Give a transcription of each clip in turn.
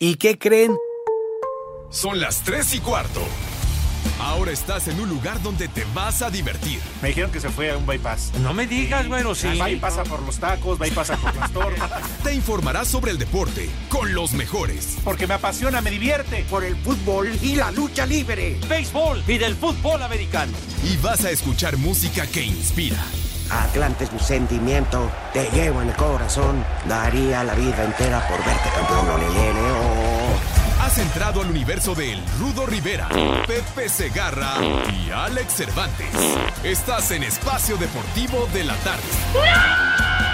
¿Y qué creen? Son las 3 y cuarto. Ahora estás en un lugar donde te vas a divertir. Me dijeron que se fue a un bypass. No me digas, bueno, sí. Va y pasa por los tacos, va y pasa por las tortas. Te informarás sobre el deporte con los mejores. Porque me apasiona, me divierte. Por el fútbol y la lucha libre. Béisbol y del fútbol americano. Y vas a escuchar música que inspira. Atlante es mi sentimiento, te llevo en el corazón. Daría la vida entera por verte campeón, olelele, oh. Has entrado al universo de El Rudo Rivera, Pepe Segarra y Alex Cervantes. Estás en Espacio Deportivo de la Tarde.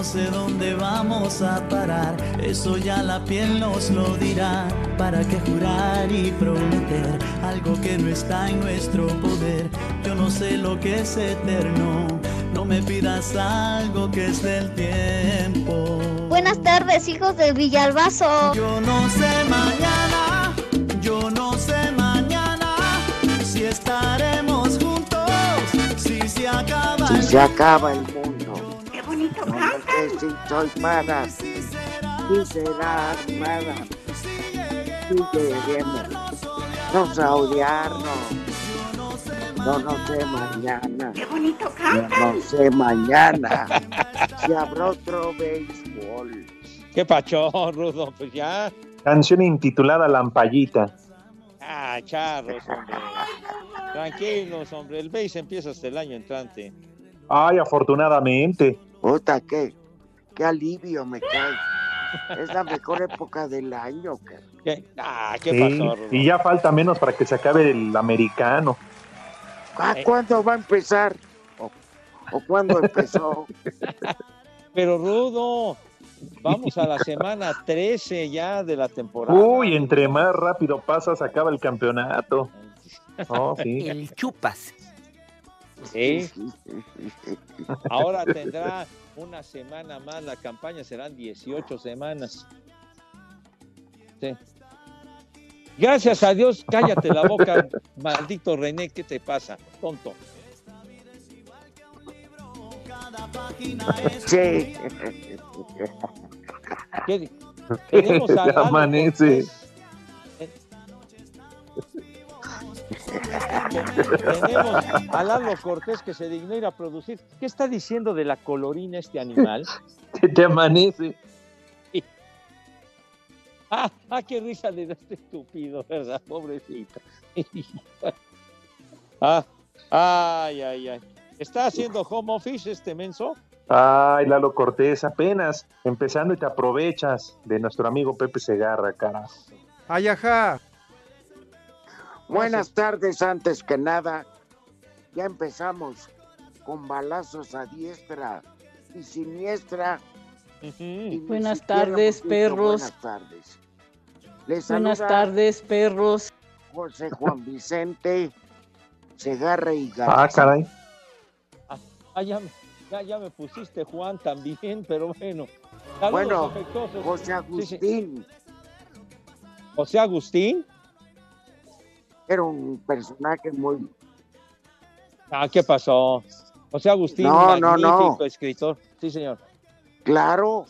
no sé dónde vamos a parar. Eso ya la piel nos lo dirá. ¿Para qué jurar y prometer algo que no está en nuestro poder? Yo no sé lo que es eterno. No me pidas algo que es del tiempo. Buenas tardes, hijos de Villalbazo. Yo no sé mañana, yo no sé mañana si estaremos juntos, si se acaba Si el se acaba el soy mala, si será armada. Si lleguemos, no a odiarnos. No, no sé mañana. Qué bonito Yo no sé mañana si habrá otro béisbol. ¿Qué pacho, Rudo? Pues ya. Canción intitulada Lampallita. Ah, charros, hombre. Tranquilos, hombre. El base empieza hasta el año entrante. Ay, afortunadamente. Puta, qué, qué alivio me cae. Es la mejor época del año, cara. ¿Qué? Ah, ¿qué Sí, pasó, Rudo? y ya falta menos para que se acabe el americano. ¿A Eh. cuándo va a empezar? ¿O, o cuándo empezó? Pero Rudo, vamos a la semana 13 ya de la temporada. Uy, entre más rápido pasa, se acaba el campeonato. Oh, sí. El chupas. Sí, ahora tendrá una semana más, la campaña serán 18 semanas. Sí. Gracias a Dios, cállate la boca, maldito René, ¿qué te pasa? Tonto. Sí. ¿Qué- Tenemos a amanece. Cortés. Tenemos a Lalo Cortés que se dignó ir a producir. ¿Qué está diciendo de la colorina este animal? Que te amanece. Ah, ah, qué risa le da este estúpido, ¿verdad? Pobrecito. ah, ay, ay, ay. ¿Está haciendo home office este menso? Ay, Lalo Cortés, apenas empezando y te aprovechas de nuestro amigo Pepe Segarra, carajo. Ay, ajá. Buenas tardes, antes que nada. Ya empezamos con balazos a diestra y siniestra. y Buenas tardes, perros. Buenas tardes. Les Buenas tardes, perros. José Juan Vicente Segarra y Garza. Ah, caray. Ah, ya, me- ya, ya me pusiste Juan también, pero bueno. Saludos Bueno, afectuosos. José Sí, sí. Agustín José Agustín. Era un personaje muy... Ah, ¿qué pasó? José Agustín, No, no, magnífico no. escritor. Sí, señor. Claro,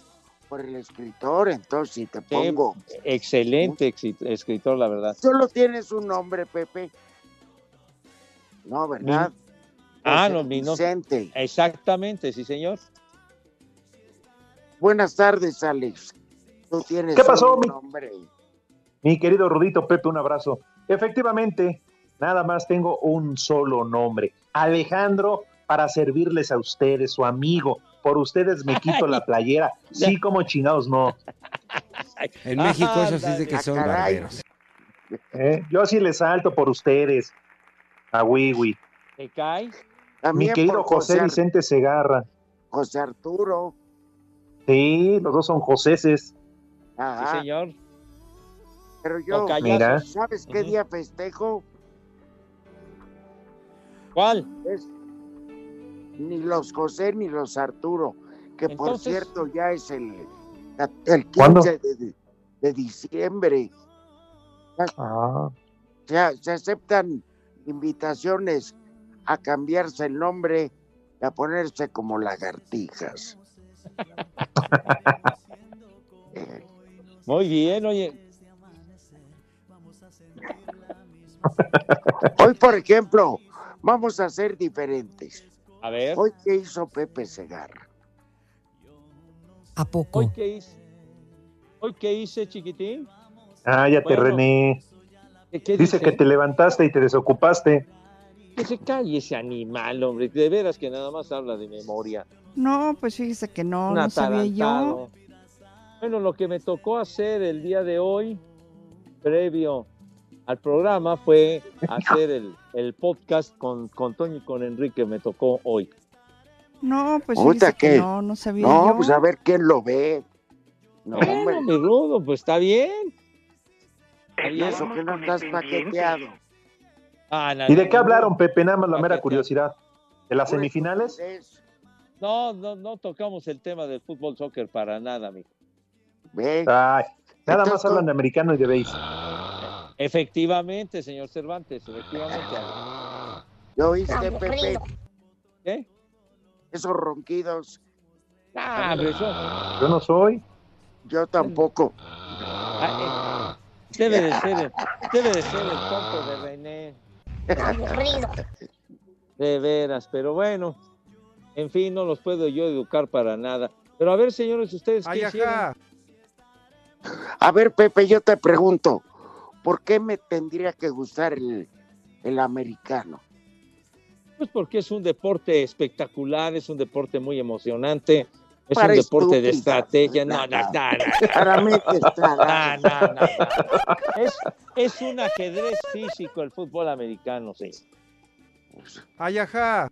por el escritor, entonces si te pongo... Excelente escritor, la verdad. Solo tienes un nombre, Pepe. No, ¿verdad? Ah, no, mi no- Vicente. Exactamente, sí, señor. Buenas tardes, Alex. Tú tienes ¿Qué pasó, un mi- nombre. Mi querido Rudito Pepe, un abrazo. Efectivamente, nada más tengo un solo nombre. Alejandro para servirles a ustedes, su amigo. Por ustedes me quito la playera. Sí, como chingados no. En México eso sí es de que son barberos. Eh, Yo sí les salto por ustedes. A Wiwi. ¿Te cae? Mi querido José José, Vicente Segarra. José Arturo. Sí, los dos son Joseses. Ajá. Sí, señor. Pero yo. Mira. ¿sabes qué día festejo? ¿Cuál? Es ni los José ni los Arturo, que por cierto ya es el, el 15 ¿Cuándo? de, de- diciembre. Ah, Se, se aceptan invitaciones a cambiarse el nombre y a ponerse como lagartijas. Eh, Muy bien, oye. Hoy, por ejemplo, vamos a ser diferentes. A ver, Hoy, ¿qué hizo Pepe Segarra? ¿A poco? ¿hoy qué hice? ¿Hoy qué hice, chiquitín? Cállate, Bueno. René. ¿Qué, qué Dice que te levantaste y te desocupaste. Que se calle ese animal, hombre. De veras que nada más habla de memoria. No, pues fíjese que no, Un no sabía yo. Bueno, lo que me tocó hacer el día de hoy, previo al programa, fue hacer el, el podcast con, con Toño y con Enrique. Me tocó hoy. No, pues no, no sabía No, yo. pues a ver quién lo ve. No, hombre, Bueno, mi rudo, pues está bien. Y eso que no estás paqueteado. Ah, no, ¿Y de qué hablaron, Pepe? Nada más la mera curiosidad. ¿De las semifinales? Es- No, no, no tocamos el tema del fútbol soccer para nada, amigo. Ay, nada más hablan de americano y de béis. Efectivamente, señor Cervantes, efectivamente. ¿ya oíste, Pepe? ¿Qué? Esos ronquidos, Ah, eso Yo no soy. yo tampoco. ah, eh, debe de ser el, debe de ser el tonto de René. De veras, pero bueno, en fin, no los puedo yo educar para nada. Pero a ver, señores, ustedes qué Ay, hicieron? A ver, Pepe, yo te pregunto, ¿por qué me tendría que gustar el, el americano? Pues porque es un deporte espectacular, es un deporte muy emocionante, es Para un deporte de estrategia. No, no, no, no. Para mí que está No, no, no, no. Es, es un ajedrez físico el fútbol americano, sí. Ay, ajá.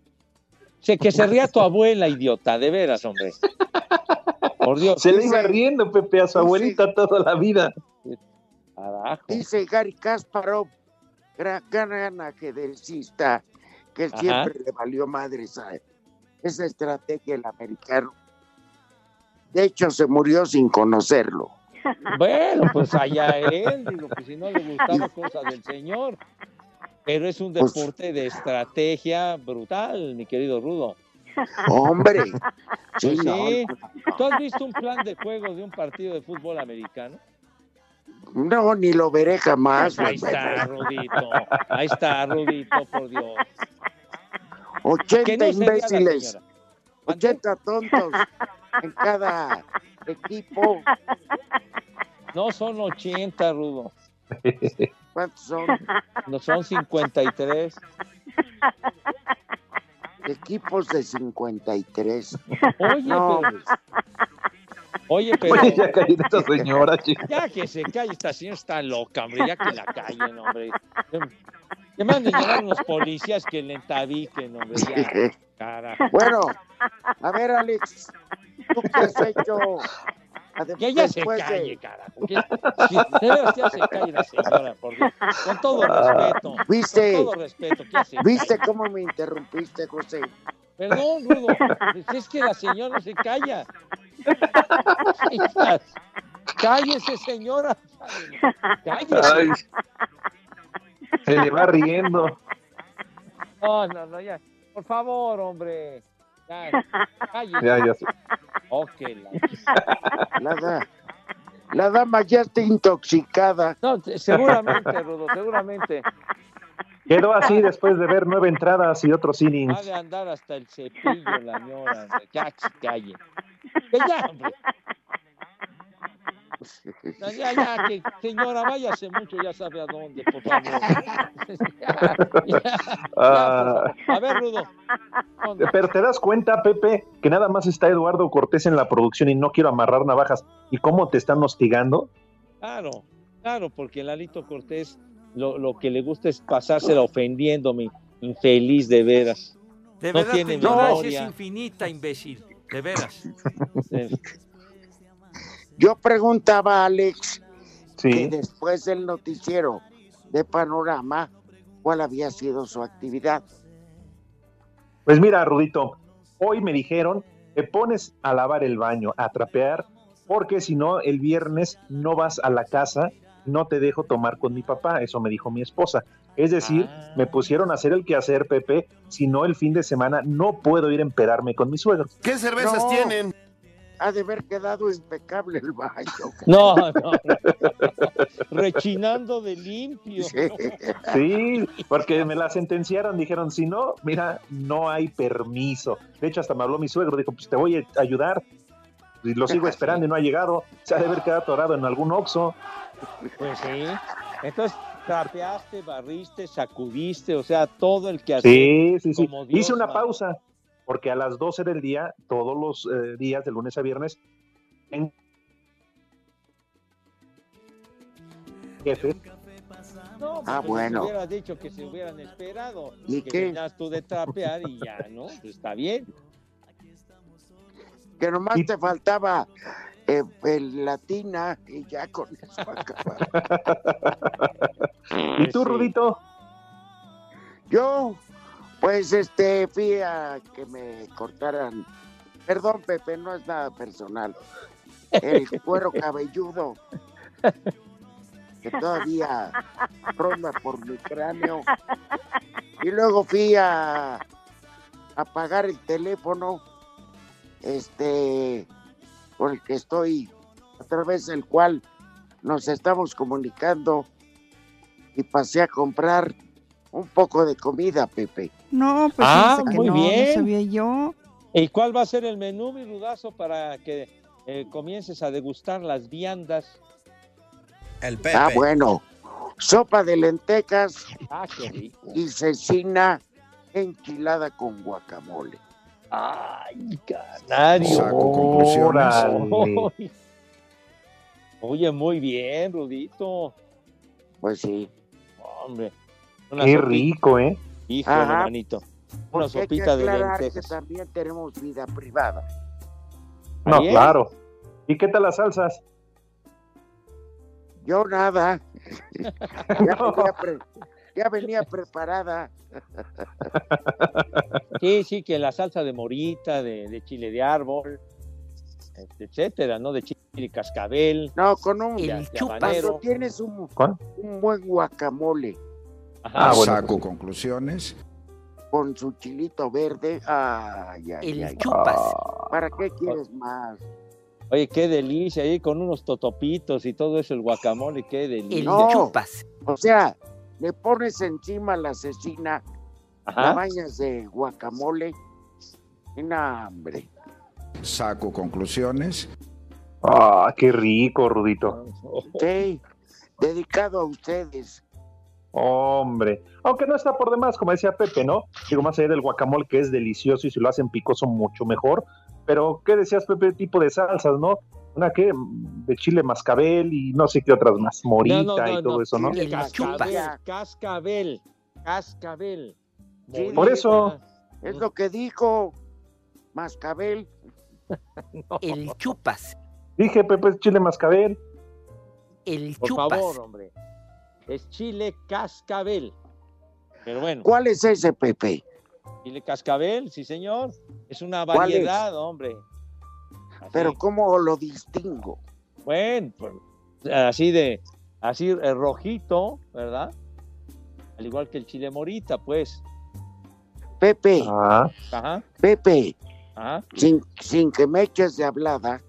Sé que se ría tu abuela, idiota, de veras, hombre. Por Dios. Se le iba riendo, Pepe, a su abuelita toda la vida. Carajo. Dice Gary Kasparov, gran, gran ajedrecista, que Ajá. siempre le valió madre esa, esa estrategia el americano. De hecho, se murió sin conocerlo. Bueno, pues allá él, digo, pues si no le gustaba cosa del señor. Pero es un Pues- deporte de estrategia brutal, mi querido Rudo. Hombre, sí, Pues no, sí. ¿Tú has visto un plan de juego de un partido de fútbol americano? No, ni lo veré jamás. Ahí está, Rudito. Ahí está, Rudito, por Dios. Que 80 no imbéciles, señora. 80 tontos en cada equipo. No son 80, Rudo. ¿Cuántos son? No son 53. Equipos de 53. Oye, No, pero, oye, pero Oye, ya caí de esta señora, chica. ya que se calle, esta señora está loca, hombre, ya que la callen, hombre. Que manden llevar unos policías que le entabiquen, hombre, ya, carajo. Bueno, a ver, Alex, ¿tú qué has hecho? Adem- Que ella se después de- calle, carajo. Que, de veras, ya se calle la señora, por Dios. Con todo respeto. ¿Viste? Con todo respeto, se ¿Viste cómo me interrumpiste, José? Perdón, Rudo, pues es que la señora no se calla. Cállese, señora. Cállese. Ay, se le va riendo. No, no, no, ya. Por favor, hombre. Ya, cállese. Ya, ya. Ok, la- La, da- la dama ya está intoxicada. No, te- seguramente, Rudo, seguramente. Quedó así después de ver nueve entradas y otros Va innings. de andar hasta el cepillo la señora. Ya, calle. Que ya, hombre. Ya, ya, ya, que, señora, váyase mucho, ya sabe a dónde, por favor. Ya, ya, ya, por Ah, favor. A ver, Rudo. ¿dónde? pero te das cuenta, Pepe, que nada más está Eduardo Cortés en la producción y no quiero amarrar navajas. ¿Y cómo te están hostigando? Claro, claro, porque Lalito Cortés lo, lo que le gusta es pasársela ofendiéndome, infeliz de veras. De no verdad, tiene tu es infinita, imbécil. De veras. Yo preguntaba a Alex que después del noticiero de Panorama, ¿cuál había sido su actividad? Pues mira, Rudito, hoy me dijeron te pones a lavar el baño, a trapear, porque si no, el viernes no vas a la casa, no te dejo tomar con mi papá, eso me dijo mi esposa. Es decir, Ah. me pusieron a hacer el quehacer, Pepe, si no el fin de semana no puedo ir a empedarme con mi suegro. ¿Qué cervezas No. tienen? Ha de haber quedado impecable el baño. No, no, rechinando de limpio. Sí, porque me la sentenciaron, dijeron, si no, mira, no hay permiso. De hecho, hasta me habló mi suegro, dijo, pues te voy a ayudar. Y lo sigo esperando y no ha llegado. Se ha de haber quedado atorado en algún oxo. Pues sí. Entonces, trapeaste, barriste, sacudiste, o sea, todo el que Sí, sí, sí. como Dios Hice una pausa, porque a las 12 del día, todos los eh, días, de lunes a viernes, en jefes, No, pues, Ah, pues, bueno. Hubieras dicho que se hubieran esperado. ¿Y que qué? tú de trapear y ya, ¿no? Pues está bien. Que nomás te faltaba eh, el latina y ya con eso acababa. ¿Y tú, Rudito? Yo, pues, este, fui a que me cortaran. Perdón, Pepe, no es nada personal. El cuero cabelludo. Que todavía ronda por mi cráneo. Y luego fui a, a pagar el teléfono, este, por el que estoy, a través del cual nos estamos comunicando. Y pasé a comprar un poco de comida, Pepe. No, pues Ah, que muy no, bien. no sabía yo. ¿Y cuál va a ser el menú, mi rudazo, para que eh, comiences a degustar las viandas? El Pepe. Ah, bueno. Sopa de lentejas Ah, qué rico. y cecina enchilada con guacamole. Ay, canario. Saco conclusiones. Oye, muy bien, Rudito. Pues sí. Hombre. Una Qué rico, ¿eh? Híjole, Ajá. manito. Una Porque hay que sopita de que lentejas. también tenemos vida privada. No, claro. ¿Y qué tal las salsas? Yo nada. ya, venía pre- ya venía preparada. Sí, sí, que la salsa de morita, de, de chile de árbol, este, etcétera, ¿no? De chile cascabel. No, con un... Cuando tienes un, un buen guacamole Ajá. Ah, bueno. Saco conclusiones. con su chilito verde, ay, ay, El ay. chupas. ¿Para qué quieres más? Oye, qué delicia, ahí con unos totopitos y todo eso, el guacamole, qué El delicia. No. chupas. O sea, le pones encima la cecina, la Ajá. bañas de guacamole y no, hombre. Saco conclusiones. Ah, qué rico, Rudito. Sí, dedicado a ustedes. Hombre. Aunque no está por demás, como decía Pepe, ¿no? Digo, más allá del guacamole, que es delicioso y si lo hacen picoso, mucho mejor. Pero, ¿qué decías, Pepe? Tipo de salsas, ¿no? Una que de chile mascabel y no sé qué otras más, morita No, no, no, y todo no. eso, ¿no? El chupas. Cascabel, cascabel, cascabel. Sí. Por eso. Es lo que dijo Mascabel. El chupas. Dije, Pepe, es chile mascabel. El Por chupas. favor, hombre. Es chile cascabel. Pero bueno, ¿Cuál es ese, Pepe? chile cascabel, sí, señor. Es una variedad, hombre. Así. Pero ¿cómo lo distingo? Bueno, pues, así de, así eh, rojito, ¿verdad? Al igual que el chile morita, pues. Pepe, Ah, Ajá, Pepe, ajá. sin, sin que me eches de hablada,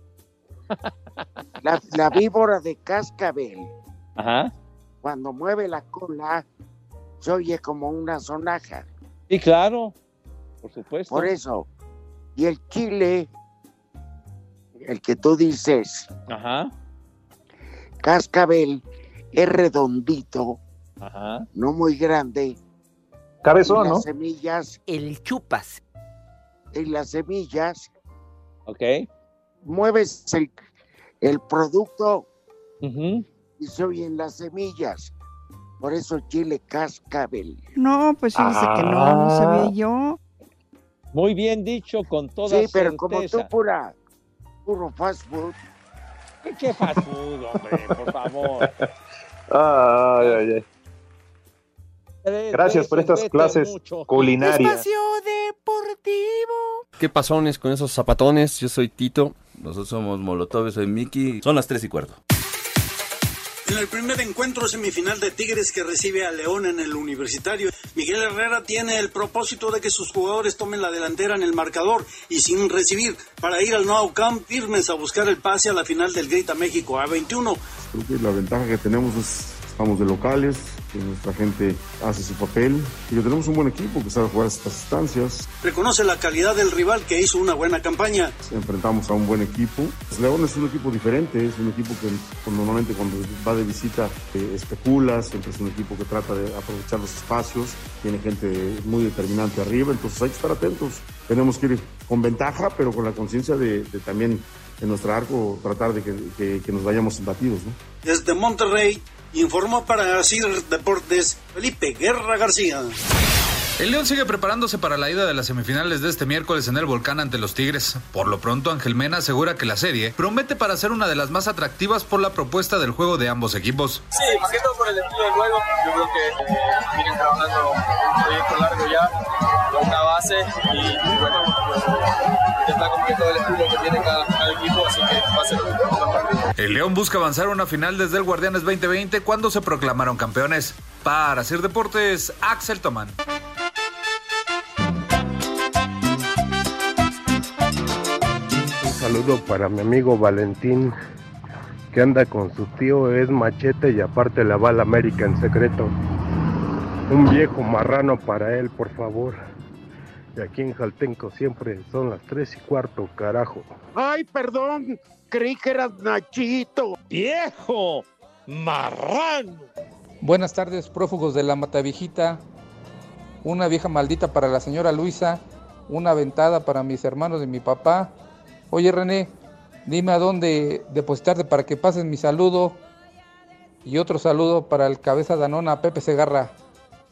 la, la víbora de cascabel, Ajá. Cuando mueve la cola, se oye como una sonaja. Sí, claro. Por supuesto. Por eso. Y el chile, el que tú dices, Ajá. cascabel es redondito, Ajá. no muy grande. Cabezón, y las ¿no? semillas, El chupas. en las semillas, Ok. mueves el, el producto Ujú. Y se oyen las semillas. Por eso chile cascabel. No, pues fíjese que no, no Ah. sabía yo. Muy bien dicho, con toda Sí, pero como certeza. tú pura, puro fast food. ¿Qué, qué fast food, hombre? Por favor. Ay, ay, ay. Gracias por estas clases mucho. culinarias. ¿Qué pasones con esos zapatones? Yo soy Tito. Nosotros somos Molotov, soy Miki. Son las tres y cuarto. En el primer encuentro semifinal de Tigres que recibe a León en el universitario, Miguel Herrera tiene el propósito de que sus jugadores tomen la delantera en el marcador y sin recibir para ir al Nou Camp firmes a buscar el pase a la final del Grita México A21. Creo que la ventaja que tenemos es estamos de locales, que nuestra gente hace su papel y que tenemos un buen equipo que sabe jugar estas instancias. Reconoce la calidad del rival que hizo una buena campaña. Enfrentamos a un buen equipo. Pues León es un equipo diferente, es un equipo que pues, normalmente cuando va de visita eh, especula, siempre es un equipo que trata de aprovechar los espacios, tiene gente muy determinante arriba, entonces hay que estar atentos. Tenemos que ir con ventaja, pero con la conciencia de, de también en nuestro arco tratar de que, que- que nos vayamos imbatidos. ¿no? Desde Monterrey informó para CIR Deportes Felipe Guerra García. El León sigue preparándose para la ida de las semifinales de este miércoles en el Volcán ante los Tigres. Por lo pronto, Ángel Mena asegura que la serie promete para ser una de las más atractivas por la propuesta del juego de ambos equipos. Sí, más que todo por el estilo del juego. Yo creo que eh, vienen trabajando un proyecto largo ya, base y bueno, pues, el estilo que tiene cada, cada equipo, así que va a ser un buen partido. El León busca avanzar a una final desde el Guardianes 2020 cuando se proclamaron campeones. Para Sir Deportes, Axel Tomán. Un saludo para mi amigo Valentín, que anda con su tío, es machete y aparte la va a la América en secreto. Un viejo marrano para él, por favor. Y aquí en Jaltenco siempre son las tres y cuarto, carajo. Ay, perdón, creí que eras Nachito. ¡Viejo! ¡Marrano! Buenas tardes, prófugos de la Matavijita. Una vieja maldita para la señora Luisa. Una ventada para mis hermanos de mi papá. Oye, René, dime a dónde depositarte para que pases mi saludo. Y otro saludo para el cabeza danona Pepe Segarra.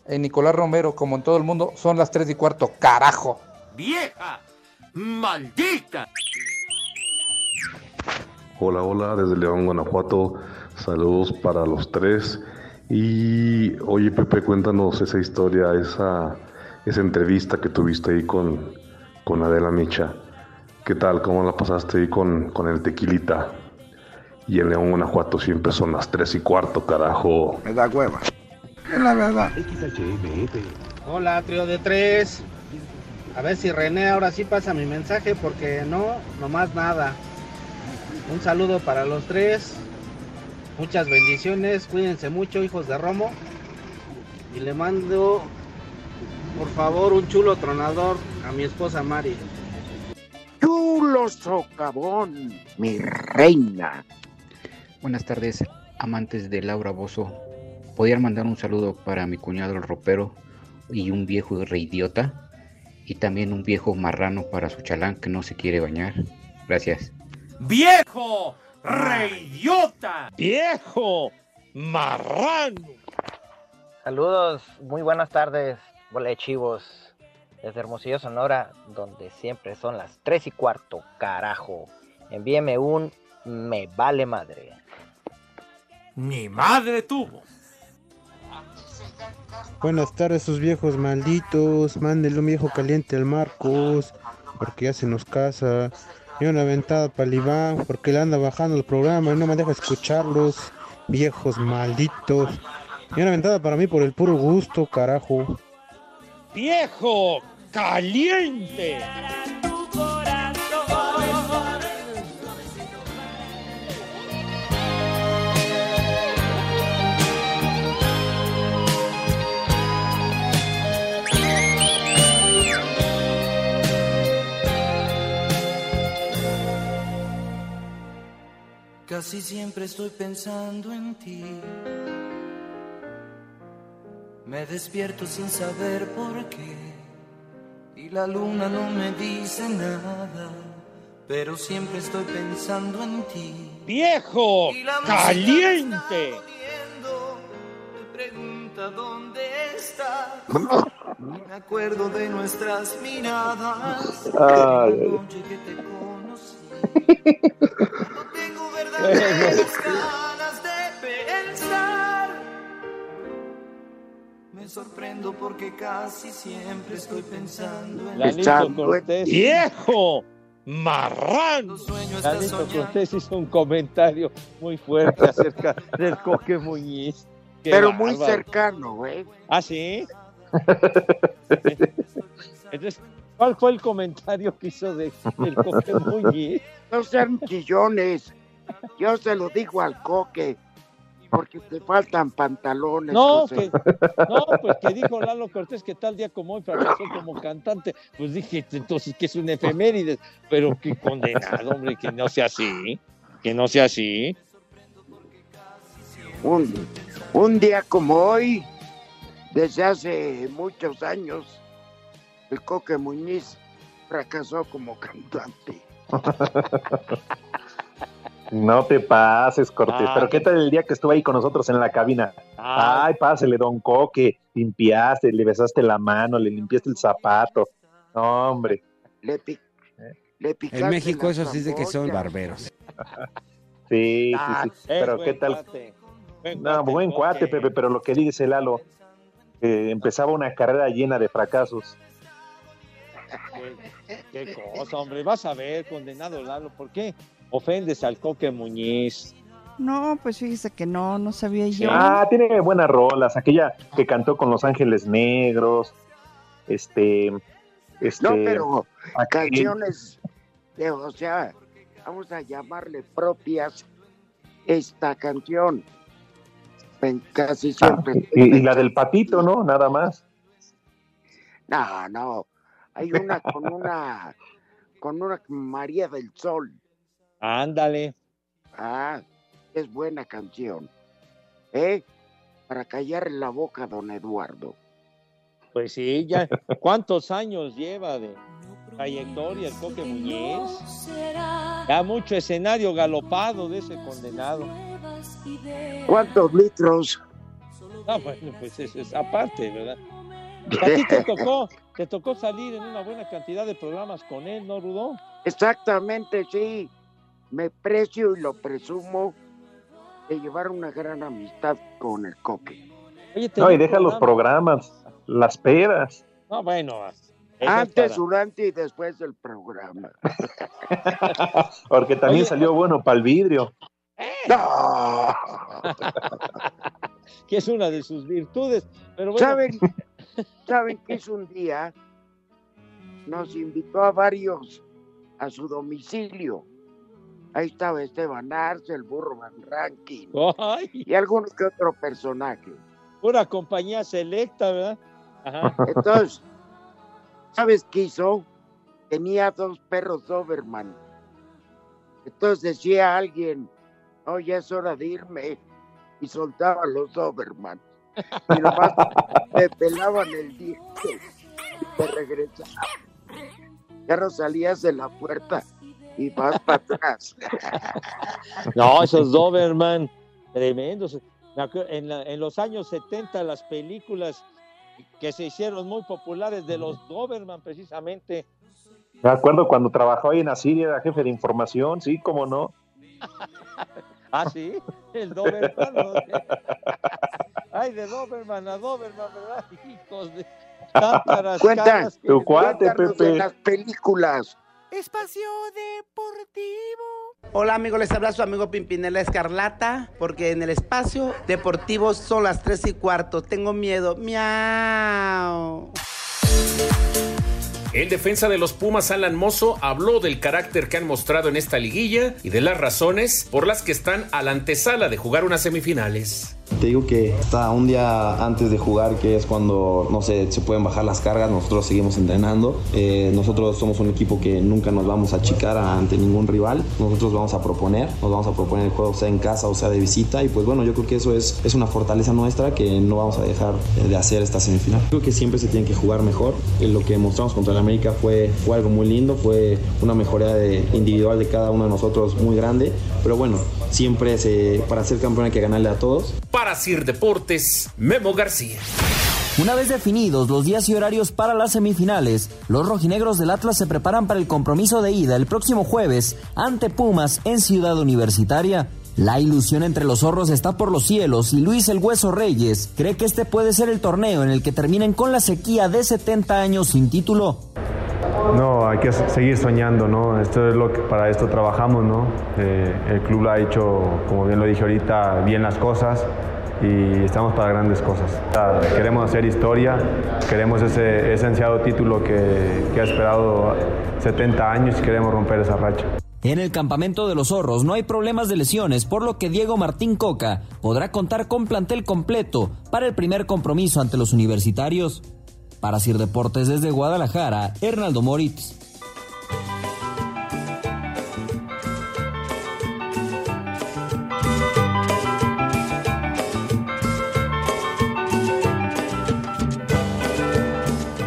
En Nicolás Romero, como en todo el mundo, son las 3 y cuarto. ¡Carajo! ¡Vieja! ¡Maldita! Hola, hola, desde León, Guanajuato. Saludos para los tres. Y oye, Pepe, cuéntanos esa historia, esa, esa entrevista que tuviste ahí con, con Adela Micha. ¿Qué tal? ¿Cómo la pasaste ahí con, con el tequilita? Y en León, Guanajuato siempre son las tres y cuarto, carajo. Me da hueva. Es la verdad. Hola, trío de tres. A ver si René ahora sí pasa mi mensaje porque no, nomás nada. Un saludo para los tres. Muchas bendiciones. Cuídense mucho, hijos de Romo. Y le mando, por favor, un chulo tronador a mi esposa Mari. Chulo socavón, mi reina. Buenas tardes, amantes de Laura Bozo. ¿Podrían mandar un saludo para mi cuñado el ropero y un viejo reidiota? Y también un viejo marrano para su chalán que no se quiere bañar. Gracias. ¡Viejo! ¡Reyota! ¡Viejo! ¡Marrano! Saludos, muy buenas tardes, bola de chivos, desde Hermosillo, Sonora, donde siempre son las 3 y cuarto, carajo. Envíeme un me vale madre. Mi madre tuvo. Buenas tardes, sus viejos malditos. Mándenle un viejo caliente al Marcos, porque ya se nos casa. Y una ventada para el porque le anda bajando el programa y no me deja escucharlos. Viejos malditos. Y una ventada para mí por el puro gusto, carajo. ¡Viejo! ¡Caliente! Casi siempre estoy pensando en ti. Me despierto sin saber por qué. Y la luna no me dice nada. Pero siempre estoy pensando en ti. ¡Viejo! ¡Caliente! Me pregunta dónde estás. Me acuerdo de nuestras miradas. Ay, que te conocí. Ganas de pensar. Me sorprendo porque casi siempre estoy pensando en Lalito Cortés. ¡Viejo! ¡Marrán! está Lalito. Cortés hizo un comentario muy fuerte acerca del Coque Muñiz. Qué Pero muy bárbaro. cercano, ¿eh? ¿Ah, sí? Entonces, ¿cuál fue el comentario que hizo de, del Coque Muñiz? No sean chillones. Yo se lo digo al coque. Porque te faltan pantalones. No, que, no, pues que dijo Lalo Cortés que tal día como hoy fracasó como cantante. Pues dije, entonces que es un efemérides, pero qué condenado, hombre, que no sea así, que no sea así. Un, un día como hoy, desde hace muchos años, el Coque Muñiz fracasó como cantante. No te pases, Cortés. Ah, Pero ¿qué tal el día que estuvo ahí con nosotros en la cabina? Ah. Ay, pásele, don Coque. Limpiaste, le besaste la mano, le limpiaste el zapato. No, hombre. Le, pi- le picaste En México eso sí es de que son barberos. Sí, Ah, sí, sí. Pero ¿qué tal? cuate, buen No, cuate, buen cuate. Pepe, pero lo que dice Lalo, que empezaba una carrera llena de fracasos. Qué, qué cosa, hombre. Vas a ver, condenado Lalo, ¿por qué ofendes al Coque Muñiz? No, pues fíjese que no, no sabía yo. Ah, tiene buenas rolas. Aquella que cantó con Los Ángeles Negros. Este. este No, pero canciones, de, o sea, vamos a llamarle propias esta canción. En casi Ah, siempre. y, y la del patito, ¿no? Nada más. No, no. Hay una con una con una María del Sol. Ándale. Ah, es buena canción. ¿Eh? Para callar la boca, don Eduardo. Pues sí, ya. ¿Cuántos años lleva de trayectoria el Coque Muñiz? Ya mucho escenario galopado de ese condenado. ¿Cuántos litros? Ah, bueno, pues eso es aparte, ¿verdad? A ti te tocó, te tocó salir en una buena cantidad de programas con él, ¿no, Rudo? Exactamente, sí. Me precio y lo presumo de llevar una gran amistad con el coque. Oye, No, y deja los programa. programas, las pedas. No, bueno. es Antes, para- durante y después del programa. Porque también Oye, salió bueno para el vidrio. ¡No! que es una de sus virtudes. Pero bueno, ¿Saben, ¿Saben qué hizo un día? Nos invitó a varios a su domicilio. Ahí estaba Esteban Arce, el burro Van Ranking ay, y algunos que otro personaje. pura compañía selecta, ¿verdad? Ajá. Entonces, ¿sabes qué hizo? Tenía dos perros Doberman. Entonces decía alguien, oh, ya es hora de irme. Y soltaba los Doberman. Y nomás me pelaban el diente y me regresaba. Ya no salías de la puerta y vas para atrás. No, esos Doberman, tremendos. En, la- en los años 70, las películas que se hicieron muy populares de los Doberman, precisamente. Me acuerdo cuando trabajó ahí en Asiria, era jefe de información, sí, cómo no. Ah, sí, el Doberman. ¿no? Ay, de Doberman a Doberman, ¿verdad? Hijos de Cuenta, caras que- Tu cuate, Cuéntanos de Pepe. las películas. Espacio Deportivo. Hola amigos, les habla su amigo Pimpinela Escarlata, porque en el espacio deportivo son las 3 y cuarto. Tengo miedo. Miau. El defensa de los Pumas, Alan Mozo, habló del carácter que han mostrado en esta liguilla y de las razones por las que están a la antesala de jugar unas semifinales. Te digo que hasta un día antes de jugar, que es cuando, no sé, se pueden bajar las cargas, nosotros seguimos entrenando. Eh, nosotros somos un equipo que nunca nos vamos a achicar ante ningún rival. Nosotros vamos a proponer, nos vamos a proponer el juego, sea en casa o sea de visita. Y pues bueno, yo creo que eso es, es una fortaleza nuestra que no vamos a dejar de hacer esta semifinal. Creo que siempre se tiene que jugar mejor. Eh, Lo que mostramos contra el América fue, fue algo muy lindo, fue una mejoría de, individual de cada uno de nosotros muy grande. Pero bueno, siempre se, para ser campeón hay que ganarle a todos. Para Sir Deportes, Memo García. Una vez definidos los días y horarios para las semifinales, los rojinegros del Atlas se preparan para el compromiso de ida el próximo jueves ante Pumas en Ciudad Universitaria. La ilusión entre los zorros está por los cielos y Luis el Hueso Reyes cree que este puede ser el torneo en el que terminen con la sequía de 70 años sin título. No, hay que seguir soñando, ¿no? Esto es lo que para esto trabajamos, ¿no? Eh, el club ha hecho, como bien lo dije ahorita, bien las cosas y estamos para grandes cosas. Queremos hacer historia, queremos ese, ese ansiado título que ha esperado 70 años y queremos romper esa racha. En el campamento de los zorros no hay problemas de lesiones, por lo que Diego Martín Coca podrá contar con plantel completo para el primer compromiso ante los universitarios. Para Sir Deportes desde Guadalajara, Hernaldo Moritz.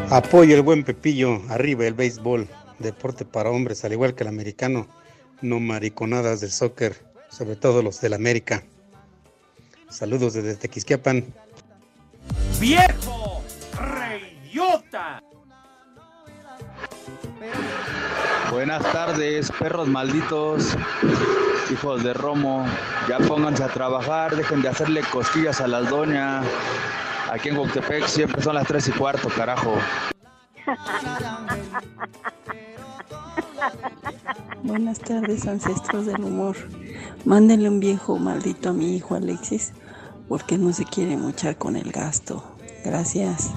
Apoyo el buen Pepillo, arriba el béisbol, deporte para hombres, al igual que el americano, no mariconadas del soccer, sobre todo los del América. Saludos desde Tequisquiapan. ¡Viejo! ¡Reyota! Buenas tardes, perros malditos, hijos de Romo. Ya pónganse a trabajar, dejen de hacerle cosquillas a las doñas. Aquí en Huautepec siempre son las 3 y cuarto, carajo. Buenas tardes, ancestros del humor. Mándenle un viejo maldito a mi hijo Alexis, porque no se quiere muchar con el gasto. Gracias.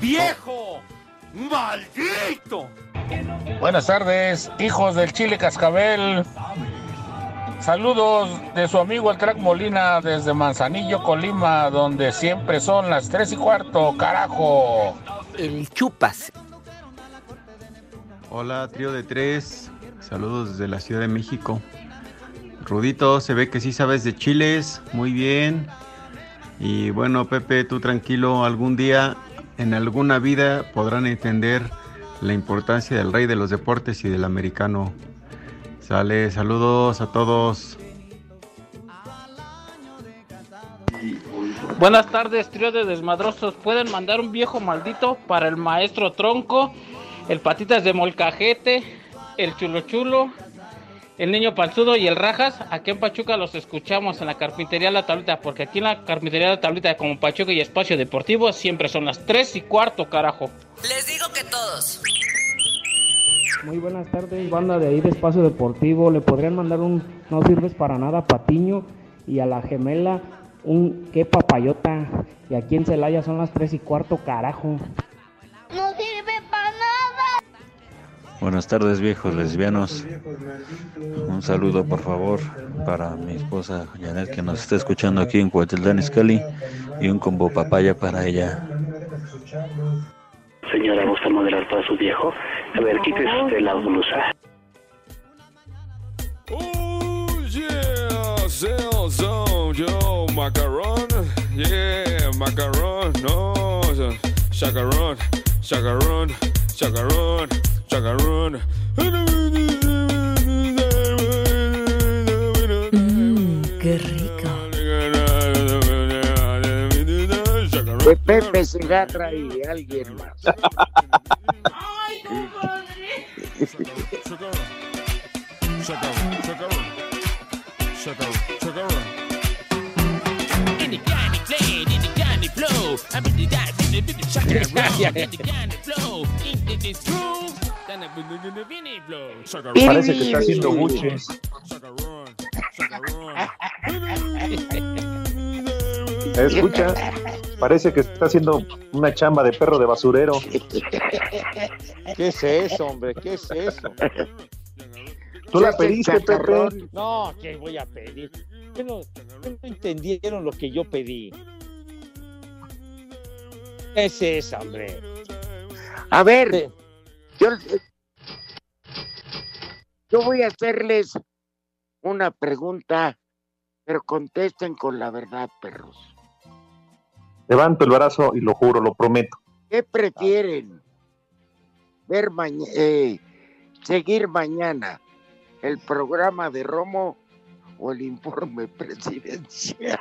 ¡Viejo! ¡Maldito! Buenas tardes, hijos del Chile Cascabel. Saludos de su amigo el Crack Molina desde Manzanillo, Colima, donde siempre son las 3 y cuarto, carajo. El chupas. Hola, trío de tres. Saludos desde la Ciudad de México. Rudito, se ve que sí sabes de chiles. Muy bien. Y bueno, Pepe, tú tranquilo. Algún día, en alguna vida, podrán entender la importancia del rey de los deportes y del americano. Sale, saludos a todos. Buenas tardes, trío de desmadrosos. ¿Pueden mandar un viejo maldito para el maestro Tronco, el Patitas de Molcajete, el Chulo Chulo, el Niño Panzudo y el Rajas? Aquí en Pachuca los escuchamos en la Carpintería La Tablita, porque aquí en la Carpintería La Tablita, como Pachuca y Espacio Deportivo, siempre son las 3 y cuarto, carajo. Les digo que todos. Muy buenas tardes, banda de ahí de Espacio Deportivo. Le podrían mandar un No Sirves para Nada a Patiño y a la gemela un Qué Papayota. Y aquí en Celaya son las 3 y cuarto, carajo. No sirve para nada. Buenas tardes, viejos lesbianos. Un saludo, por favor, para mi esposa Janet, que nos está escuchando aquí en Cuautitlán Izcalli, y un combo papaya para ella. Señora, ¿gusta moderar para su viejo? A ver, quítese usted la blusa. Yeah, Cell Zone, yo, macaron, yeah, macaron, no, chacarón, chacarón, chacarón, chacarón. Qué rico. Que Pepe se agarra y alguien más. Parece que está haciendo buches. Escucha, parece que está haciendo una chamba de perro de basurero. ¿Qué es eso, hombre? ¿Qué es eso? Tú la pediste, Pepe. No, ¿qué voy a pedir? ¿Qué no, no entendieron lo que yo pedí. Es esa, hombre. A ver, yo, yo voy a hacerles una pregunta, pero contesten con la verdad, perros. Levanto el brazo y lo juro, lo prometo. ¿Qué prefieren? Ver mañana, seguir mañana el programa de Romo o el informe presidencial.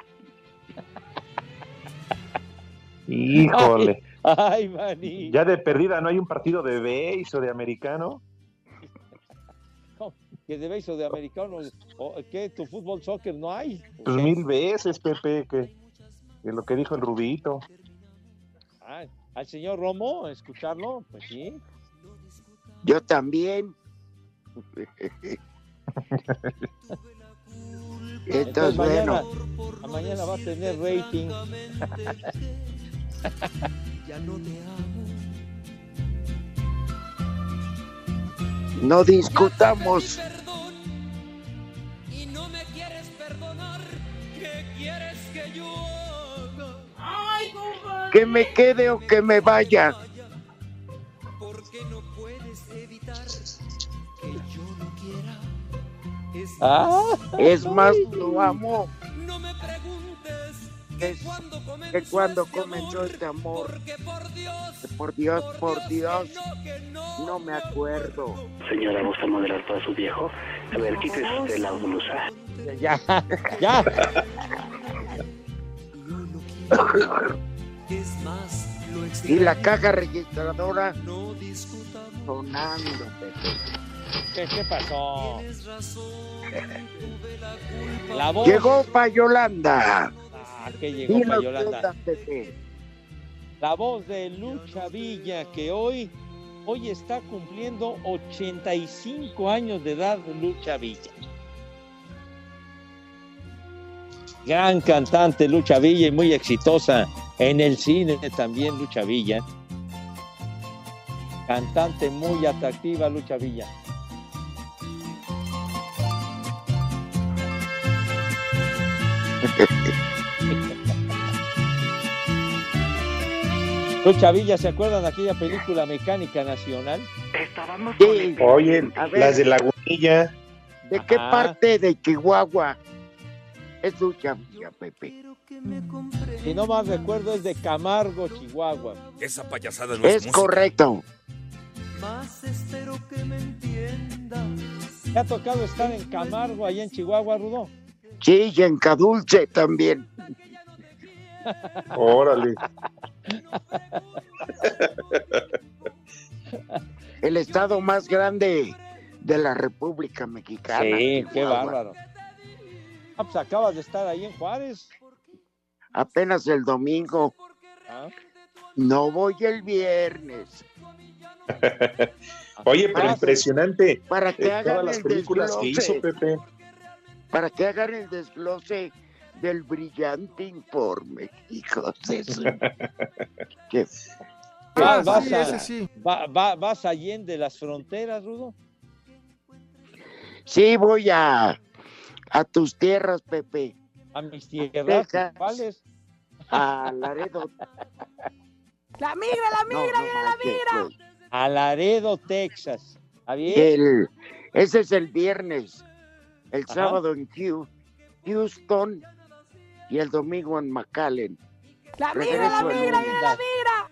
Híjole. Ay, maní. Ya de perdida, ¿no hay un partido de base o de americano? Que de béisbol de americano, o, ¿qué? ¿Tu fútbol soccer no hay? Pues mil veces, Pepe, que, que lo que dijo el Rubito. Ah, al señor Romo, escucharlo, pues sí. Yo también. Entonces, mañana, bueno, a mañana va a tener rating. no discutamos. Que me quede o que me vaya. Porque no puedes evitar que yo no quiera. Es Ah. Es más, lo amo No me preguntes que, que cuando comenzó este amor. Que por Dios, por Dios, no me acuerdo. Señora, ¿gusta modelar para su viejo? A ver, quítese la blusa. Ya, ya. Es más, lo Y la caja registradora sonando, Pepe. ¿Qué, qué pasó? Tienes razón. Tuve la voz. Llegó pa' Yolanda. Ah, que llegó Dinos para qué Yolanda. onda, Pepe. La voz de Lucha Villa, que hoy, hoy está cumpliendo 85 años de edad, Lucha Villa. Gran cantante Lucha Villa y muy exitosa en el cine también Lucha Villa. Cantante muy atractiva Lucha Villa. Lucha Villa, ¿se acuerdan de aquella película Mecánica Nacional? Estábamos Sí. Oye, A ver. las de Lagunilla. ¿De qué Ajá. parte de Chihuahua es Villa, Pepe? Si no más recuerdo es de Camargo, Chihuahua. Esa payasada no es, Es música. correcto. Más espero que me entiendas. ¿Te ha tocado estar en Camargo, allá en Chihuahua, Rudo? Sí, y en Cadulce también. Órale. El estado más grande de la República Mexicana. Sí, qué bárbaro. Ah, pues acabas de estar ahí en Juárez. Apenas el domingo. Ah, No voy el viernes. Oye, pero Ah, impresionante. Para que eh, hagan todas las el películas que desglose. hizo Pepe. Para que hagan el desglose del brillante informe. Hijos de su- Qué- vas, vas sí, a, ese sí. va- va- vas allende las fronteras, Rudo. Sí, voy a, a tus tierras, Pepe. A mis tierras. ¿Cuáles? A Laredo. La migra, la migra, no, viene la no, que- migra. A Laredo, Texas. ¿Está bien? El, ese es el viernes. El Ajá. sábado en Houston y el domingo en McAllen. La migra, la migra, la migra.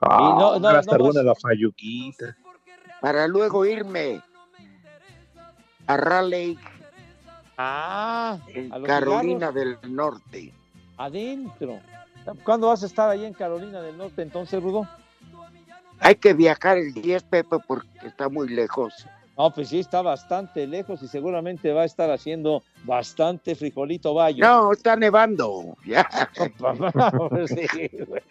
Ah, no- no- no la falluquita. Para luego irme a Raleigh, Ah, en a Carolina cigarros, del Norte. adentro. ¿Cuándo vas a estar ahí en Carolina del Norte entonces, Rudo? Hay que viajar el 10, Pepe, porque está muy lejos. No, pues sí, está bastante lejos y seguramente va a estar haciendo bastante frijolito bayo. No, está nevando. Ya. Sí, güey.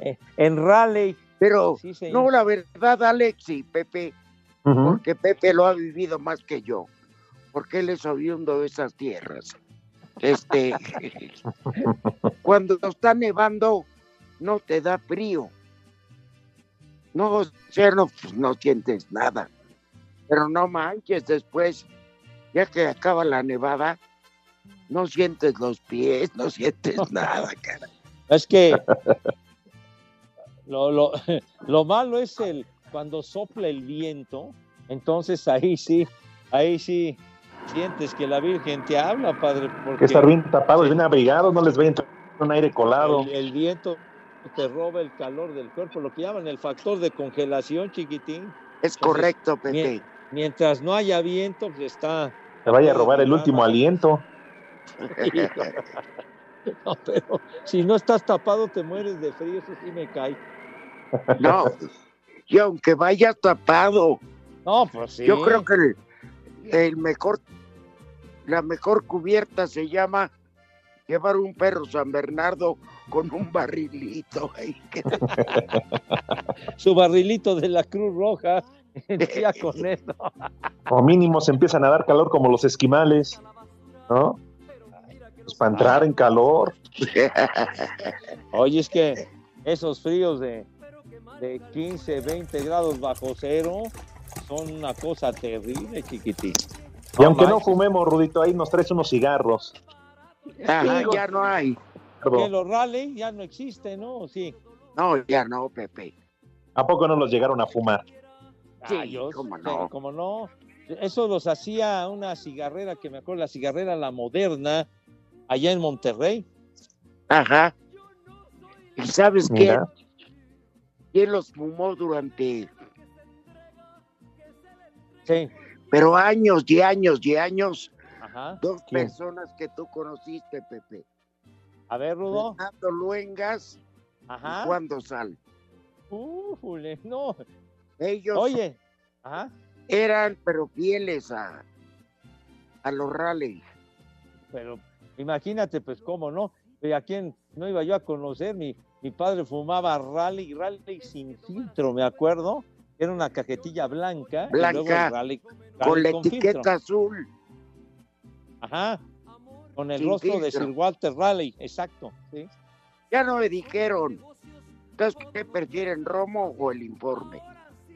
Eh, en Raleigh. Pero, Sí, no, la verdad, Alex porque Pepe lo ha vivido más que yo, porque él es oriundo de esas tierras. Este, cuando está nevando, no te da frío. No, no, pues, no sientes nada. Pero no manches, después, ya que acaba la nevada, no sientes los pies, no sientes nada, cara. Es que lo, lo, lo malo es el cuando sopla el viento, entonces ahí sí, ahí sí sientes que la Virgen te habla, padre. Porque Que estar bien tapados, bien abrigados, no les vaya a entrar un aire colado. el, el viento te roba el calor del cuerpo, lo que llaman el factor de congelación, chiquitín. Es correcto, Pepe. mien- Mientras no haya viento, pues está. Te vaya a robar el último aliento. No, pero si no estás tapado, te mueres de frío, eso sí me cae. No, y aunque vayas tapado, No, pues sí. yo creo que el, el mejor, la mejor cubierta se llama llevar un perro San Bernardo con un barrilito ahí. Su barrilito de la Cruz Roja, ya con eso. O mínimo se empiezan a dar calor como los esquimales, ¿no? Pues para entrar en calor. Oye, es que esos fríos de, de 15, 20 grados bajo cero son una cosa terrible, chiquitín. Y aunque no fumemos, Rudito, ahí nos traes unos cigarros. Ajá, ya no hay. Que los rally ya no existen, ¿no? Sí. No, ya no, Pepe. ¿A poco no los llegaron a fumar? Ah, yo sé, ¿cómo no? Eso los hacía una cigarrera que me acuerdo, la cigarrera La Moderna, allá en Monterrey. Ajá. ¿Y sabes qué? Mira. ¿Quién los fumó durante, Sí. pero años y años y años? Ajá. Dos ¿Quién? personas que tú conociste, Pepe. A ver, Rudo. Fernando Luengas Ajá. y Juan Dosal. No. Ellos Oye. Ajá. eran, pero fieles a, a los rally. Pero imagínate, pues, cómo no. ¿A quién no iba yo a conocer? Mi, mi padre fumaba rally, rally sin filtro, me acuerdo. Era una cajetilla blanca. y luego Blanca, con la filtro. etiqueta azul. Ajá. Con el Sin rostro de filtro. Sir Walter Raleigh, exacto. ¿sí? Ya no me dijeron. Entonces, ¿qué prefieren, Romo o el informe?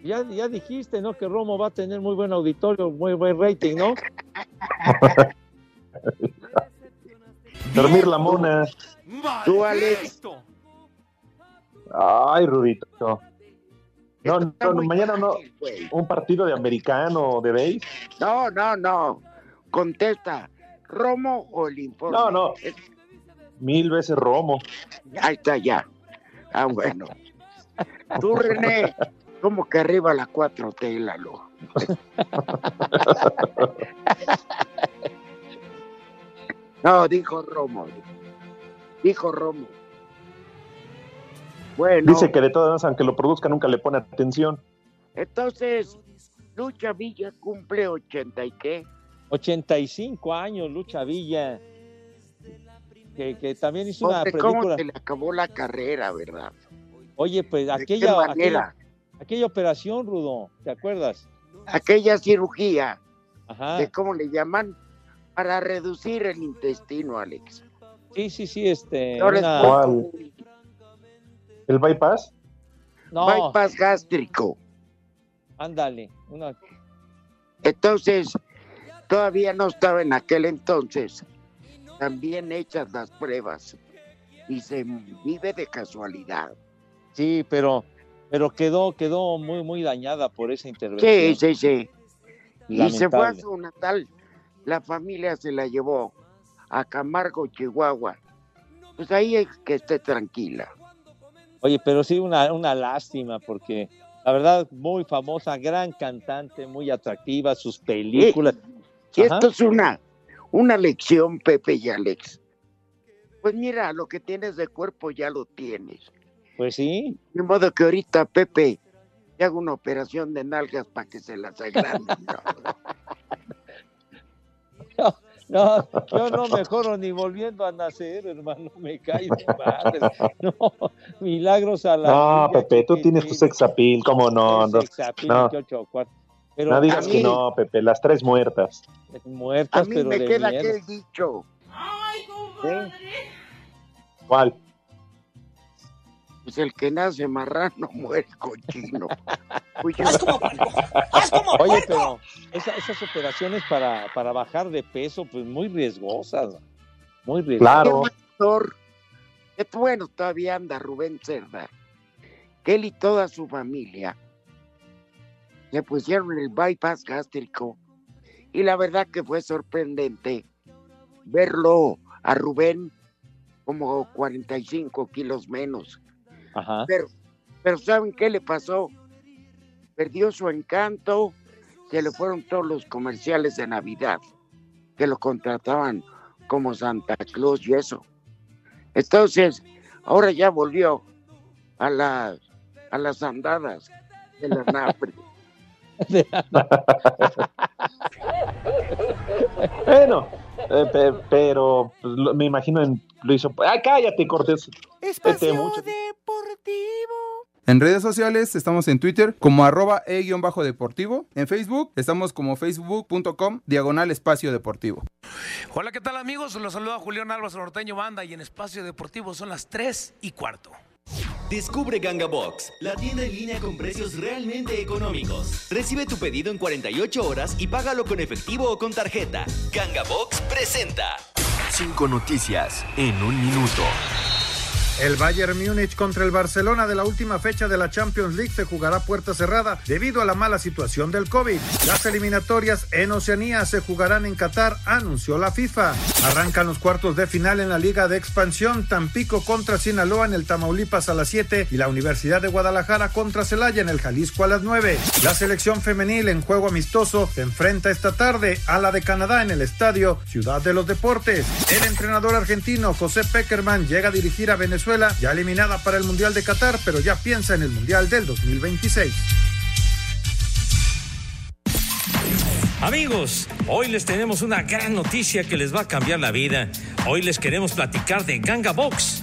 Ya, ya dijiste, ¿no? Que Romo va a tener muy buen auditorio, muy buen rating, ¿no? Dormir la mona. Tú, Alex. Ay, Rudito. No, no, mañana no. fácil. Un partido de americano, de base. No, no, no. Contesta, ¿Romo o el informe? No, no. Es- Mil veces Romo. Ahí está ya. Ah, bueno. Tú, René, como que arriba la 4T, Lalo. No, dijo Romo. Dijo Romo. Bueno, Dice que de todas maneras, aunque lo produzca, nunca le pone atención. entonces, Lucha Villa cumple 80 y qué? 85 años, Lucha Villa. Que, que también hizo una Hombre, ¿Cómo película. se le acabó la carrera, verdad? Oye, pues aquella, aquella, aquella operación, Rudo, ¿te acuerdas? Aquella cirugía, Ajá. de cómo le llaman, para reducir el intestino, Alex. Sí, sí, sí, este. Es una-. ¿El bypass? No, Bypass gástrico. ándale. Una... Entonces, todavía no estaba en aquel entonces también hechas las pruebas y se vive de casualidad. Sí, pero, pero quedó, quedó muy, muy dañada por esa intervención. Sí, sí, sí. Y se fue a Lamentable. su natal. La familia se la llevó a Camargo, Chihuahua. Pues ahí es que esté tranquila. Oye, pero sí, una, una lástima, porque la verdad, muy famosa, gran cantante, muy atractiva, sus películas. Esto es una, una lección, Pepe y Alex. Pues mira, lo que tienes de cuerpo ya lo tienes. Pues sí. De modo que ahorita, Pepe, te hago una operación de nalgas para que se las agranden. No, no, yo no mejoro ni volviendo a nacer, hermano, me cae de madre. No, milagros a la. No, vida, Pepe, tú tienes tu sex appeal, ¿cómo no? No, sex appeal, no, 28 cuartos. Pero no digas que no, Pepe, las tres muertas. Muertas, A mí pero me de queda miedo. aquel dicho. ¿eh? ¿Cuál? Pues el que nace marrano muere cochino. Pues yo- O Oye, pero esa- esas operaciones para, para bajar de peso, pues muy riesgosas. Muy riesgosas. Qué doctor. Eh, Bueno, todavía anda Rubén Cerda. Que él y toda su familia le pusieron el bypass gástrico. Y la verdad que fue sorprendente verlo a Rubén como 45 kilos menos. Ajá. Pero, pero ¿saben qué le pasó? Perdió su encanto, se le fueron todos los comerciales de Navidad, que lo contrataban como Santa Claus y eso. Entonces, ahora ya volvió a, la, a las andadas de la NAPRE. Bueno, eh, pe- pero pues, lo- me imagino en, lo hizo. ¡Ay, cállate, Cortés! Vete mucho. En redes sociales estamos en Twitter como arroba e-deportivo. En Facebook estamos como facebook.com diagonal espacio deportivo. Hola, ¿qué tal amigos? Los saluda Julián Álvarez Norteño Banda y en Espacio Deportivo son las 3 y cuarto. Descubre Ganga Box, la tienda en línea con precios realmente económicos. Recibe tu pedido en 48 horas y págalo con efectivo o con tarjeta. Ganga Box presenta. Cinco noticias en un minuto. El Bayern Múnich contra el Barcelona de la última fecha de la Champions League se jugará puerta cerrada debido a la mala situación del COVID. Las eliminatorias en Oceanía se jugarán en Qatar, anunció la FIFA. Arrancan los cuartos de final en la Liga de Expansión, Tampico contra Sinaloa en el Tamaulipas a las 7 y la Universidad de Guadalajara contra Celaya en el Jalisco a las 9. La selección femenil en juego amistoso se enfrenta esta tarde a la de Canadá en el estadio Ciudad de los Deportes. El entrenador argentino José Peckerman llega a dirigir a Venezuela, ya eliminada para el Mundial de Qatar, pero ya piensa en el Mundial del 2026. Amigos, hoy les tenemos una gran noticia que les va a cambiar la vida. Hoy les queremos platicar de Ganga Box,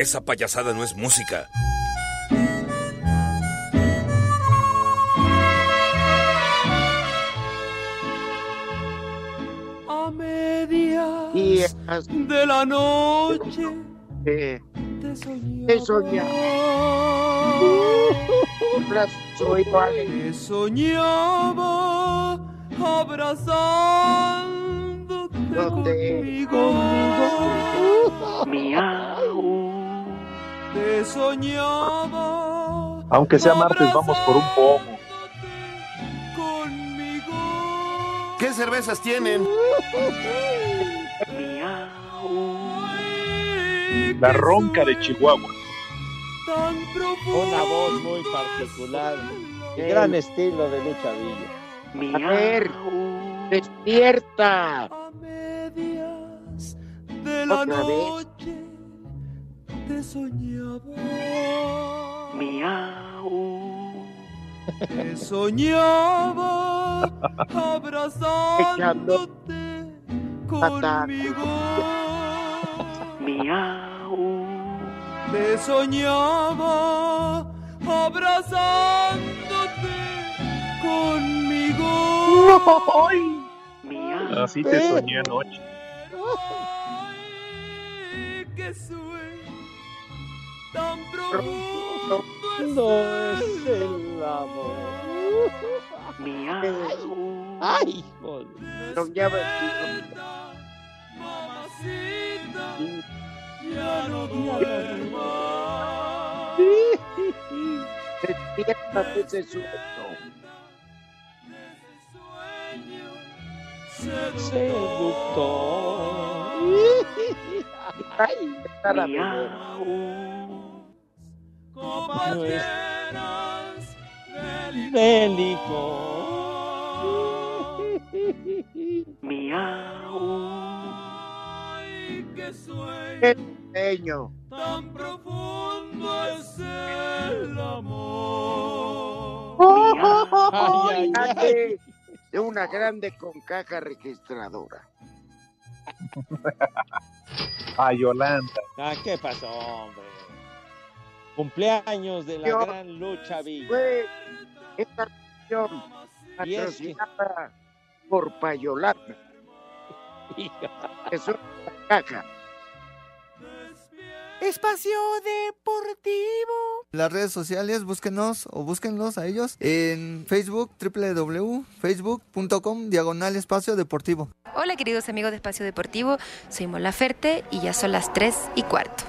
Esa payasada no es música. A media Días de la noche de, te soñaba. Soy vale. Te soñaba abrazándote conmigo. Miau. Te soñaba Aunque sea martes, vamos por un pomo. ¿Qué cervezas tienen? La ronca de Chihuahua. Una voz muy particular. Gran estilo de Lucha Villa. A ver, despierta. de la Otra vez. noche te soñaba. Miau. Te soñaba abrazándote conmigo. Miau. Te soñaba abrazándote conmigo. Miau. Así te soñé anoche. que sueño tan profundo No es el amor. Miau. Ay, joder. Mamacita, ya no duermas. Despierta de ese sueño. seductor. Copas No es- llenas de de Ay, qué sueño Qué pequeño. tan profundo es el amor. Ay, ay, De una grande con caja registradora. A Yolanda. Ah, ¿qué pasó, hombre? Cumpleaños de la gran lucha Villa. Fue esta canción Y es que- patrocinada por Payolata. Es una caja. Espacio Deportivo. Las redes sociales, búsquenos o búsquenlos a ellos en Facebook, www.facebook.com, diagonal espacio deportivo. Hola queridos amigos de Espacio Deportivo, soy Mola Ferte y ya son las 3 y cuarto.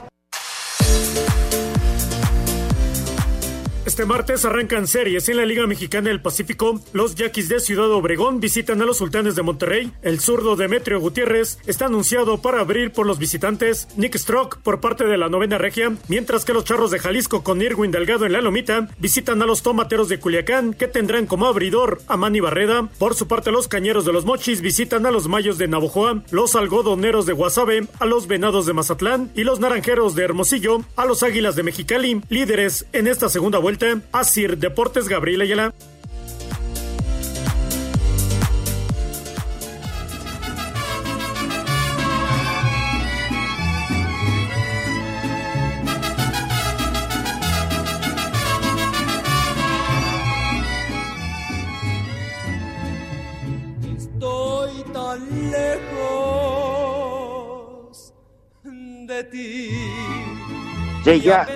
Este martes arrancan series en la Liga Mexicana del Pacífico. Los Yaquis de Ciudad Obregón visitan a los Sultanes de Monterrey. El zurdo Demetrio Gutiérrez está anunciado para abrir por los visitantes. Nick Strock por parte de la novena regia. Mientras que los Charros de Jalisco con Irwin Delgado en la lomita visitan a los Tomateros de Culiacán que tendrán como abridor a Manny Barreda. Por su parte los Cañeros de los Mochis visitan a los Mayos de Navojoa. Los Algodoneros de Guasave a los Venados de Mazatlán. Y los Naranjeros de Hermosillo a los Águilas de Mexicali. Líderes en esta segunda vuelta. Asir Deportes Gabriel Ayala. Estoy tan lejos de ti. Sí, ya.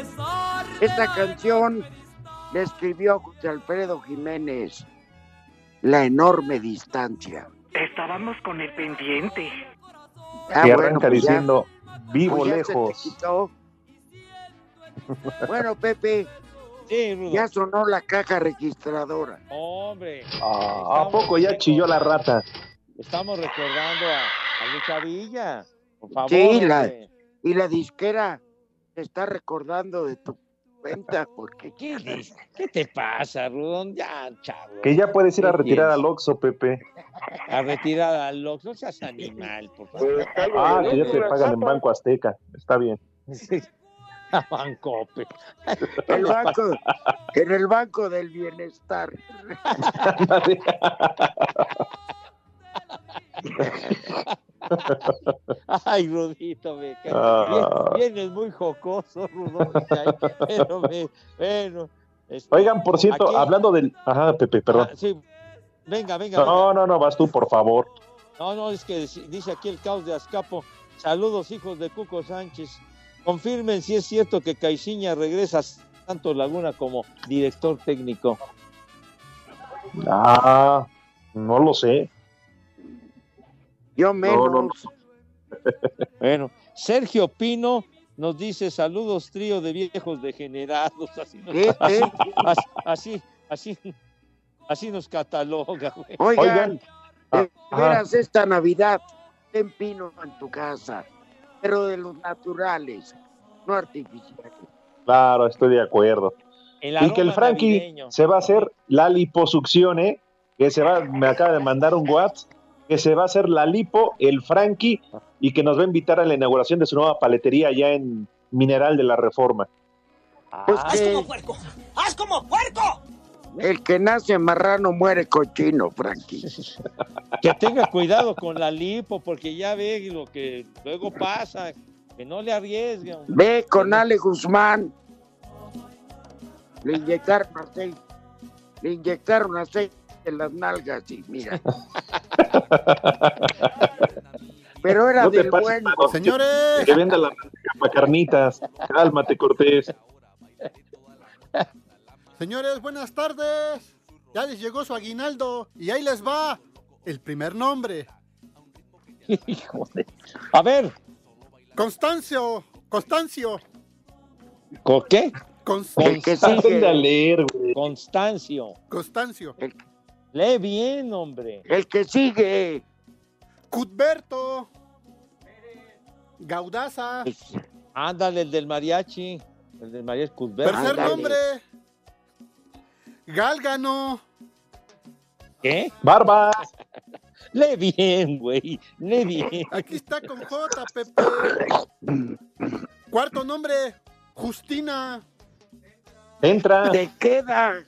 Esta canción la escribió José Alfredo Jiménez. La enorme distancia. Estábamos con el pendiente. Ah, y bueno, arranca pues ya- diciendo, vivo pues lejos. Bueno, Pepe, ya sonó la caja registradora. Hombre, Ah, ¿A poco ya chilló la rata? estamos recordando a, a Lucha Villa. Por favor. Sí, la, y la disquera te está recordando de tu cuenta porque ¿Qué, qué te pasa, Rudón? Ya, chavo. Que ya puedes ir a ¿Qué retirar al Oxxo, Pepe. A retirar al Lox. No seas animal, por favor. Ah, que ya te pagan en Banco Azteca. Está bien. A Bancope. el banco, en el banco del bienestar. Ay, Rudito, me. Ah. Vienes muy jocoso. Pero, me, bueno. este, Oigan, por cierto, aquí- hablando del... Ajá, Pepe, perdón. Ah, sí. Venga, venga. venga. No, no, no, vas tú, por favor. No, no, es que dice dice aquí el caos de Azcapo. Saludos, hijos de Cuco Sánchez. Confirmen si es cierto que Caixinha regresa a Santos Laguna como director técnico. Ah, no lo sé. Yo No, no, no. Bueno, Sergio Pino nos dice saludos, trío de viejos degenerados. Así nos, ¿Qué? así, así, así, así nos cataloga. güey. Oigan, Ah, de veras esta Navidad, ten pino en tu casa, pero de los naturales, no artificiales. Claro, estoy de acuerdo. Y que el Frankie navideño. se va a hacer la liposucción, ¿eh? Que se va, me acaba de mandar un WhatsApp, que se va a hacer la lipo, el Frankie, y que nos va a invitar a la inauguración de su nueva paletería allá en Mineral de la Reforma. Pues Ah, que puerco! ¡Haz como puerco! el que nace marrano muere cochino, Frankie. Que tenga cuidado con la lipo, porque ya ve lo que luego pasa, que no le arriesgue. hombre. Ve con Ale Guzmán. Le inyectaron aceite. Le inyectaron aceite en las nalgas y mira. Pero era No te del pases, bueno. mano, que- Que venda la para carnitas. Cálmate, Cortés. Señores, buenas tardes. Ya les llegó su aguinaldo y ahí les va el primer nombre. A ver. Constancio, Constancio. ¿Con qué? Constancio. El que sigue. Leer, güey. Constancio. Constancio. Lee bien, hombre. El que sigue. Cudberto. Gaudaza. Ándale, el del mariachi. El del mariachi Cuthbert. Tercer Ándale. nombre. Gálgano. ¿Qué? Barba. Lee bien, güey. Lee bien. Aquí está con J, Pepe. Cuarto nombre. Justina. Entra. Te queda.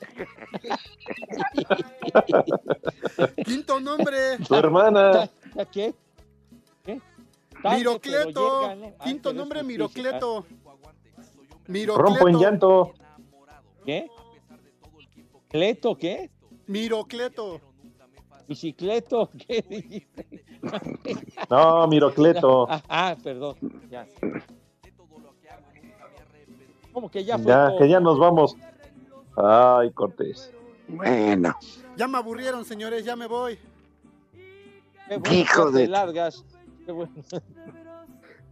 Quinto nombre. Tu hermana. ¿Qué? ¿Qué? Mirocleto. Ah, Quinto nombre, justicia. Mirocleto. Rompo en Mirocleto. llanto. ¿Qué? ¿Cleto qué? Mirocleto. ¿Bicicleto? ¿Qué dijiste? No, Mirocleto. Ah, ah, perdón. Ya. ¿Cómo que ya fue Ya, todo? que ya nos vamos. Ay, Cortés. Bueno. Ya me aburrieron, señores, ya me voy. Qué bueno Hijo de- largas. Qué bueno.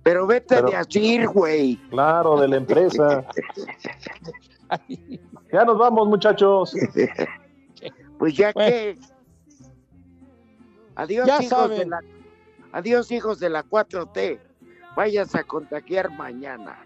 Pero vete Pero- de así, güey. Claro, de la empresa. Ya nos vamos, muchachos. Pues ya Bueno. que. Adiós, Ya hijos saben. de la. Adiós, hijos de la 4T. Vayas a contagiar mañana.